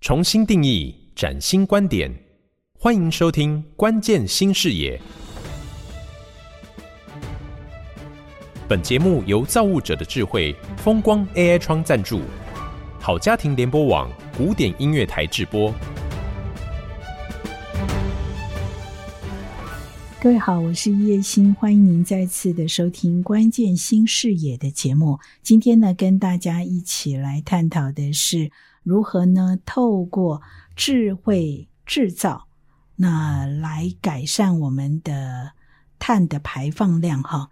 重新定义，崭新观点，欢迎收听《关键新视野》。本节目由造物者的智慧风光 AI 窗赞助，好家庭联播网古典音乐台制播。各位好，我是叶欣，欢迎您再次的收听《关键新视野》的节目。今天呢，跟大家一起来探讨的是如何呢，透过智慧制造，那来改善我们的碳的排放量。哈，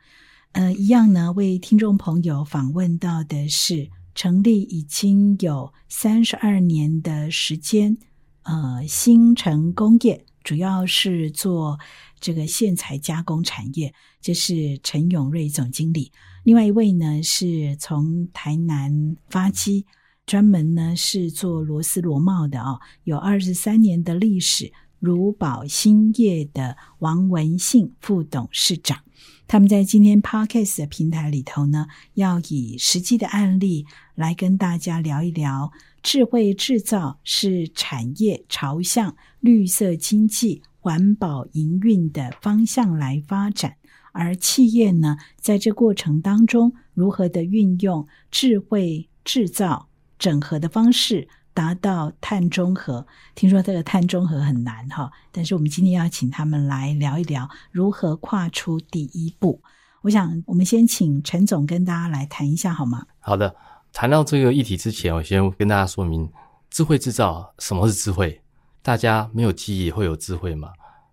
呃，一样呢，为听众朋友访问到的是成立已经有三十二年的时间，呃，新城工业主要是做。这个线材加工产业，这是陈永瑞总经理。另外一位呢，是从台南发机，专门呢是做螺丝螺帽的哦，有二十三年的历史。如宝兴业的王文信副董事长，他们在今天 Podcast 的平台里头呢，要以实际的案例来跟大家聊一聊，智慧制造是产业朝向绿色经济。环保营运的方向来发展，而企业呢，在这过程当中，如何的运用智慧制造整合的方式，达到碳中和？听说这个碳中和很难哈，但是我们今天要请他们来聊一聊如何跨出第一步。我想，我们先请陈总跟大家来谈一下好吗？好的，谈到这个议题之前，我先跟大家说明智慧制造什么是智慧。大家没有记忆会有智慧吗？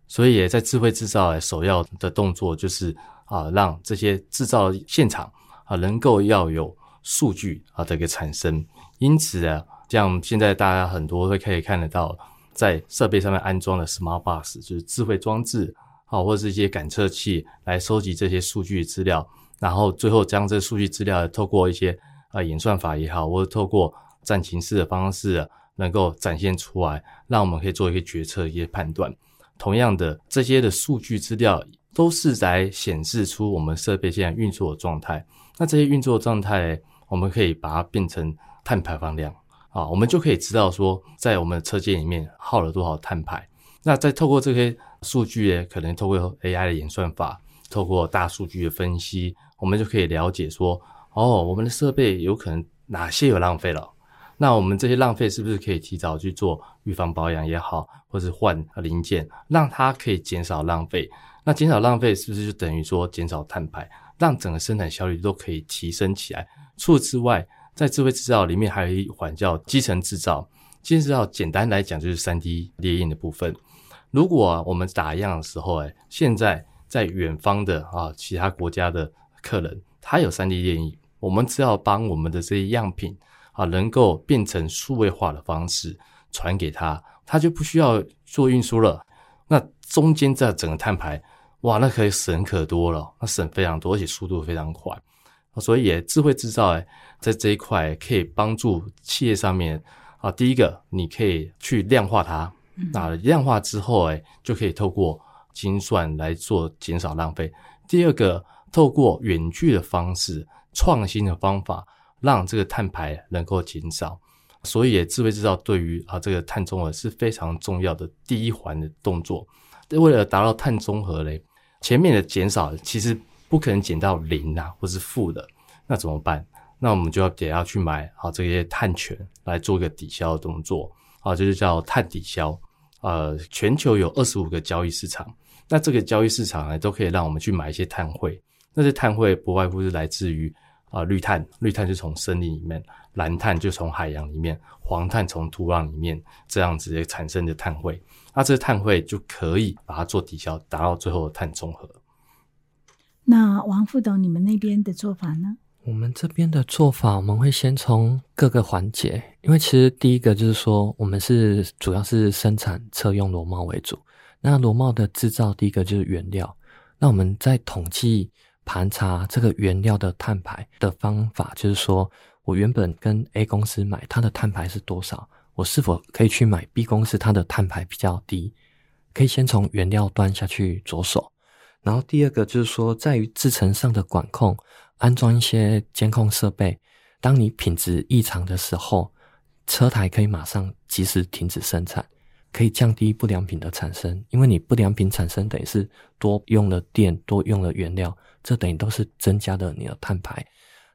所以在智慧制造首要的动作就是啊，让这些制造现场啊能够要有数据啊这个产生。因此啊，像现在大家很多会可以看得到，在设备上面安装的 smart bus，就是智慧装置啊，或者是一些感测器来收集这些数据资料，然后最后将这数据资料透过一些啊演算法也好，或者透过战情式的方式。能够展现出来，让我们可以做一些决策、一些判断。同样的，这些的数据资料都是在显示出我们设备现在运作的状态。那这些运作状态，我们可以把它变成碳排放量啊，我们就可以知道说，在我们的车间里面耗了多少碳排。那再透过这些数据，可能透过 AI 的演算法，透过大数据的分析，我们就可以了解说，哦，我们的设备有可能哪些有浪费了。那我们这些浪费是不是可以提早去做预防保养也好，或是换零件，让它可以减少浪费？那减少浪费是不是就等于说减少碳排，让整个生产效率都可以提升起来？除此之外，在智慧制造里面还有一环叫基层制造。基层制造简单来讲就是三 D 列印的部分。如果我们打样的时候，哎，现在在远方的啊其他国家的客人，他有三 D 列印，我们只要帮我们的这些样品。啊，能够变成数位化的方式传给他，他就不需要做运输了。那中间这整个碳排，哇，那可以省可多了，那省非常多，而且速度非常快。所以，智慧制造哎，在这一块可以帮助企业上面啊，第一个你可以去量化它，那量化之后哎，就可以透过精算来做减少浪费。第二个，透过远距的方式，创新的方法。让这个碳排能够减少，所以智慧制造对于啊这个碳中和是非常重要的第一环的动作。为了达到碳中和嘞，前面的减少其实不可能减到零啊，或是负的，那怎么办？那我们就要得要去买啊这些碳权来做一个抵消的动作啊，就是叫碳抵消。呃，全球有二十五个交易市场，那这个交易市场呢，都可以让我们去买一些碳汇。那些碳汇不外乎是来自于。啊，绿碳，绿碳就从森林里面；蓝碳就从海洋里面；黄碳从土壤里面，这样子产生的碳汇，那这碳汇就可以把它做抵消，达到最后的碳中和。那王副董，你们那边的做法呢？我们这边的做法，我们会先从各个环节，因为其实第一个就是说，我们是主要是生产车用螺帽为主。那螺帽的制造，第一个就是原料。那我们在统计。盘查这个原料的碳排的方法，就是说我原本跟 A 公司买，它的碳排是多少？我是否可以去买 B 公司它的碳排比较低？可以先从原料端下去着手。然后第二个就是说，在于制程上的管控，安装一些监控设备。当你品质异常的时候，车台可以马上及时停止生产，可以降低不良品的产生。因为你不良品产生等于是多用了电，多用了原料，这等于都是增加了你的碳排。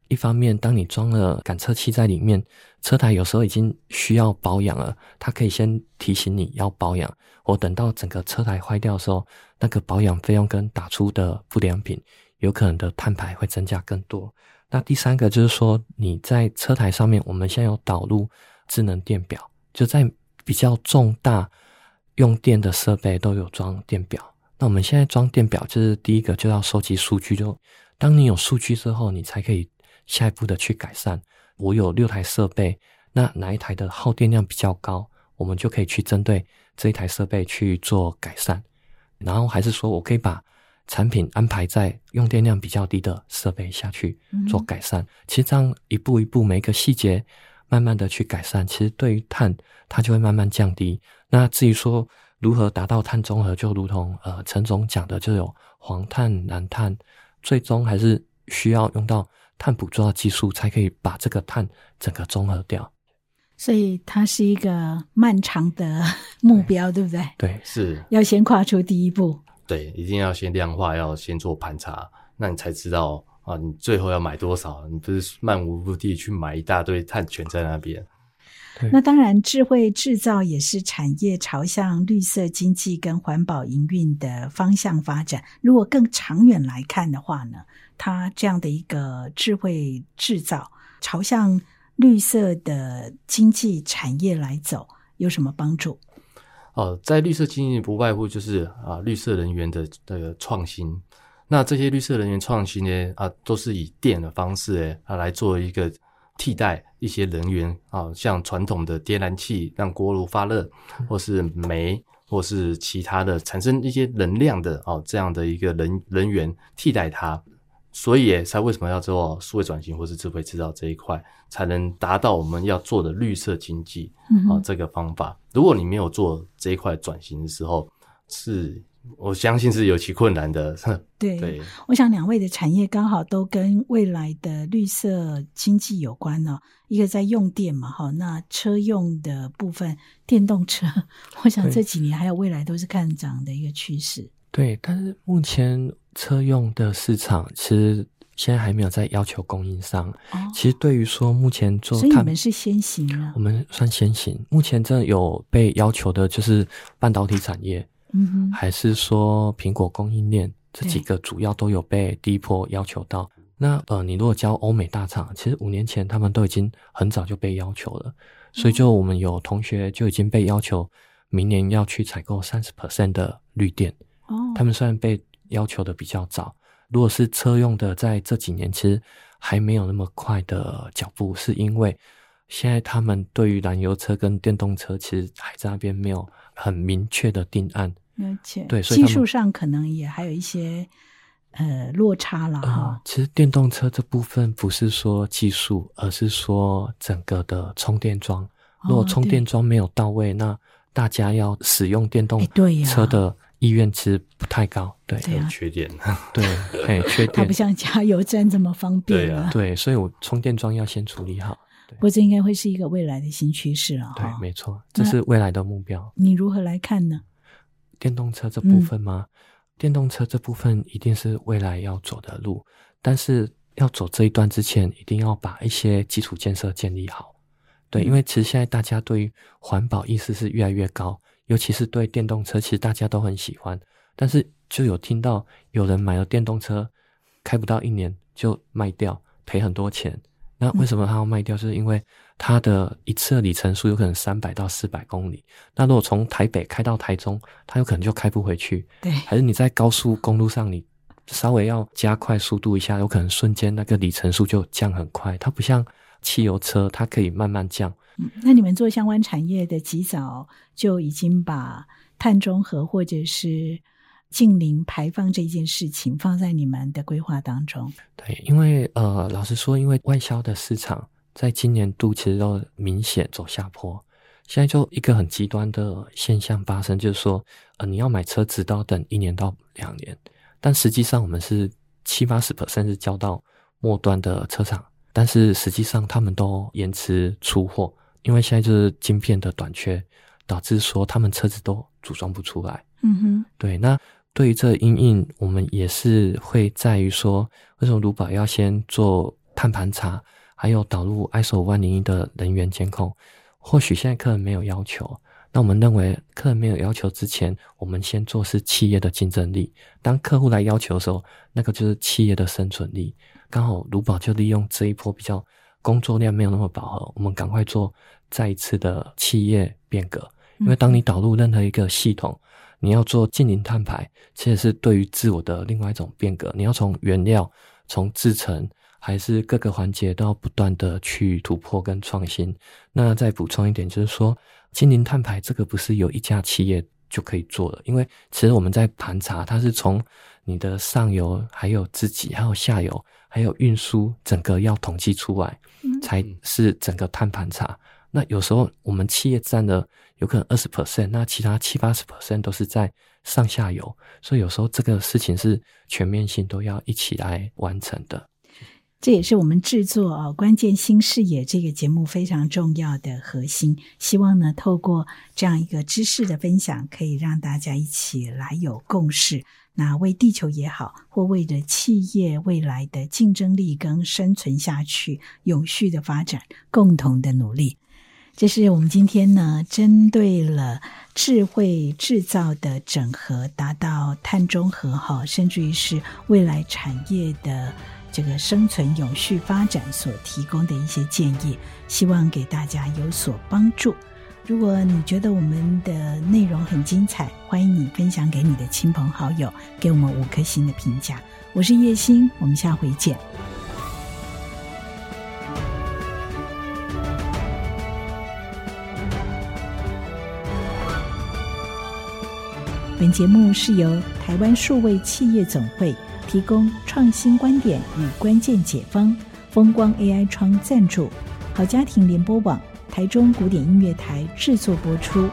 一方面，当你装了感测器在里面，车台有时候已经需要保养了，它可以先提醒你要保养。我等到整个车台坏掉的时候，那个保养费用跟打出的不良品，有可能的碳排会增加更多。那第三个就是说，你在车台上面，我们现在有导入智能电表，就在比较重大用电的设备都有装电表。那我们现在装电表，就是第一个就要收集数据，就当你有数据之后，你才可以。下一步的去改善，我有六台设备，那哪一台的耗电量比较高，我们就可以去针对这一台设备去做改善。然后还是说我可以把产品安排在用电量比较低的设备下去做改善。其实这样一步一步，每一个细节慢慢的去改善，其实对于碳它就会慢慢降低。那至于说如何达到碳中和，就如同呃陈总讲的，就有黄碳、蓝碳，最终还是需要用到。碳捕捉的技术才可以把这个碳整个中和掉，所以它是一个漫长的目标，对不对？对，是要先跨出第一步。对，一定要先量化，要先做盘查，那你才知道啊，你最后要买多少？你不是漫无目的去买一大堆碳权在那边。那当然，智慧制造也是产业朝向绿色经济跟环保营运的方向发展。如果更长远来看的话呢？它这样的一个智慧制造朝向绿色的经济产业来走，有什么帮助？哦，在绿色经济不外乎就是啊，绿色能源的的创新。那这些绿色能源创新呢，啊，都是以电的方式诶啊来做一个替代一些能源啊，像传统的天然气让锅炉发热，或是煤，或是其他的产生一些能量的哦这样的一个能能源替代它。所以，才为什么要做数位转型或是智慧制造这一块，才能达到我们要做的绿色经济啊这个方法。如果你没有做这一块转型的时候，是我相信是有其困难的。对，我想两位的产业刚好都跟未来的绿色经济有关哦。一个在用电嘛，哈，那车用的部分，电动车，我想这几年还有未来都是看涨的一个趋势。对，但是目前。车用的市场其实现在还没有在要求供应商。其实对于说目前做，所以你们是先行了。我们算先行。目前真的有被要求的就是半导体产业，嗯哼，还是说苹果供应链这几个主要都有被第一波要求到。那呃，你如果教欧美大厂，其实五年前他们都已经很早就被要求了。所以就我们有同学就已经被要求明年要去采购三十 percent 的绿电。哦，他们虽然被。要求的比较早，如果是车用的，在这几年其实还没有那么快的脚步，是因为现在他们对于燃油车跟电动车，其实还在那边没有很明确的定案，而且对技术上可能也还有一些呃落差了哈。其实电动车这部分不是说技术，而是说整个的充电桩，如果充电桩没有到位，那大家要使用电动车的。意愿其实不太高，对，有缺点，对，哎，缺点，它不像加油站这么方便了，对，所以我充电桩要先处理好。不过这应该会是一个未来的新趋势了，对，没错，这是未来的目标。你如何来看呢？电动车这部分吗？电动车这部分一定是未来要走的路，但是要走这一段之前，一定要把一些基础建设建立好。对，因为其实现在大家对于环保意识是越来越高。尤其是对电动车，其实大家都很喜欢，但是就有听到有人买了电动车，开不到一年就卖掉，赔很多钱。那为什么他要卖掉？就是因为他的一次里程数有可能三百到四百公里。那如果从台北开到台中，它有可能就开不回去。对，还是你在高速公路上，你稍微要加快速度一下，有可能瞬间那个里程数就降很快。它不像汽油车，它可以慢慢降。嗯那你们做相关产业的，及早就已经把碳中和或者是近零排放这件事情放在你们的规划当中。对，因为呃，老实说，因为外销的市场在今年度其实都明显走下坡。现在就一个很极端的现象发生，就是说，呃，你要买车子都要等一年到两年，但实际上我们是七八十 percent 是交到末端的车厂，但是实际上他们都延迟出货。因为现在就是晶片的短缺，导致说他们车子都组装不出来。嗯哼，对，那对于这阴影，我们也是会在于说，为什么卢宝要先做碳盘查，还有导入 ISO 万零一的人员监控？或许现在客人没有要求，那我们认为客人没有要求之前，我们先做是企业的竞争力。当客户来要求的时候，那个就是企业的生存力。刚好卢宝就利用这一波比较工作量没有那么饱和，我们赶快做再一次的企业变革。因为当你导入任何一个系统，你要做近零碳排，其实是对于自我的另外一种变革。你要从原料、从制成，还是各个环节都要不断的去突破跟创新。那再补充一点，就是说精灵碳排这个不是有一家企业就可以做的，因为其实我们在盘查，它是从你的上游，还有自己，还有下游，还有运输，整个要统计出来，才是整个碳盘查。那有时候我们企业占的有可能二十 percent，那其他七八十 percent 都是在上下游，所以有时候这个事情是全面性都要一起来完成的。这也是我们制作啊关键新视野这个节目非常重要的核心。希望呢，透过这样一个知识的分享，可以让大家一起来有共识。那为地球也好，或为着企业未来的竞争力跟生存下去、永续的发展，共同的努力。这是我们今天呢，针对了智慧制造的整合，达到碳中和哈，甚至于是未来产业的这个生存永续发展所提供的一些建议，希望给大家有所帮助。如果你觉得我们的内容很精彩，欢迎你分享给你的亲朋好友，给我们五颗星的评价。我是叶欣，我们下回见。本节目是由台湾数位企业总会提供创新观点与关键解方，风光 AI 窗赞助，好家庭联播网台中古典音乐台制作播出。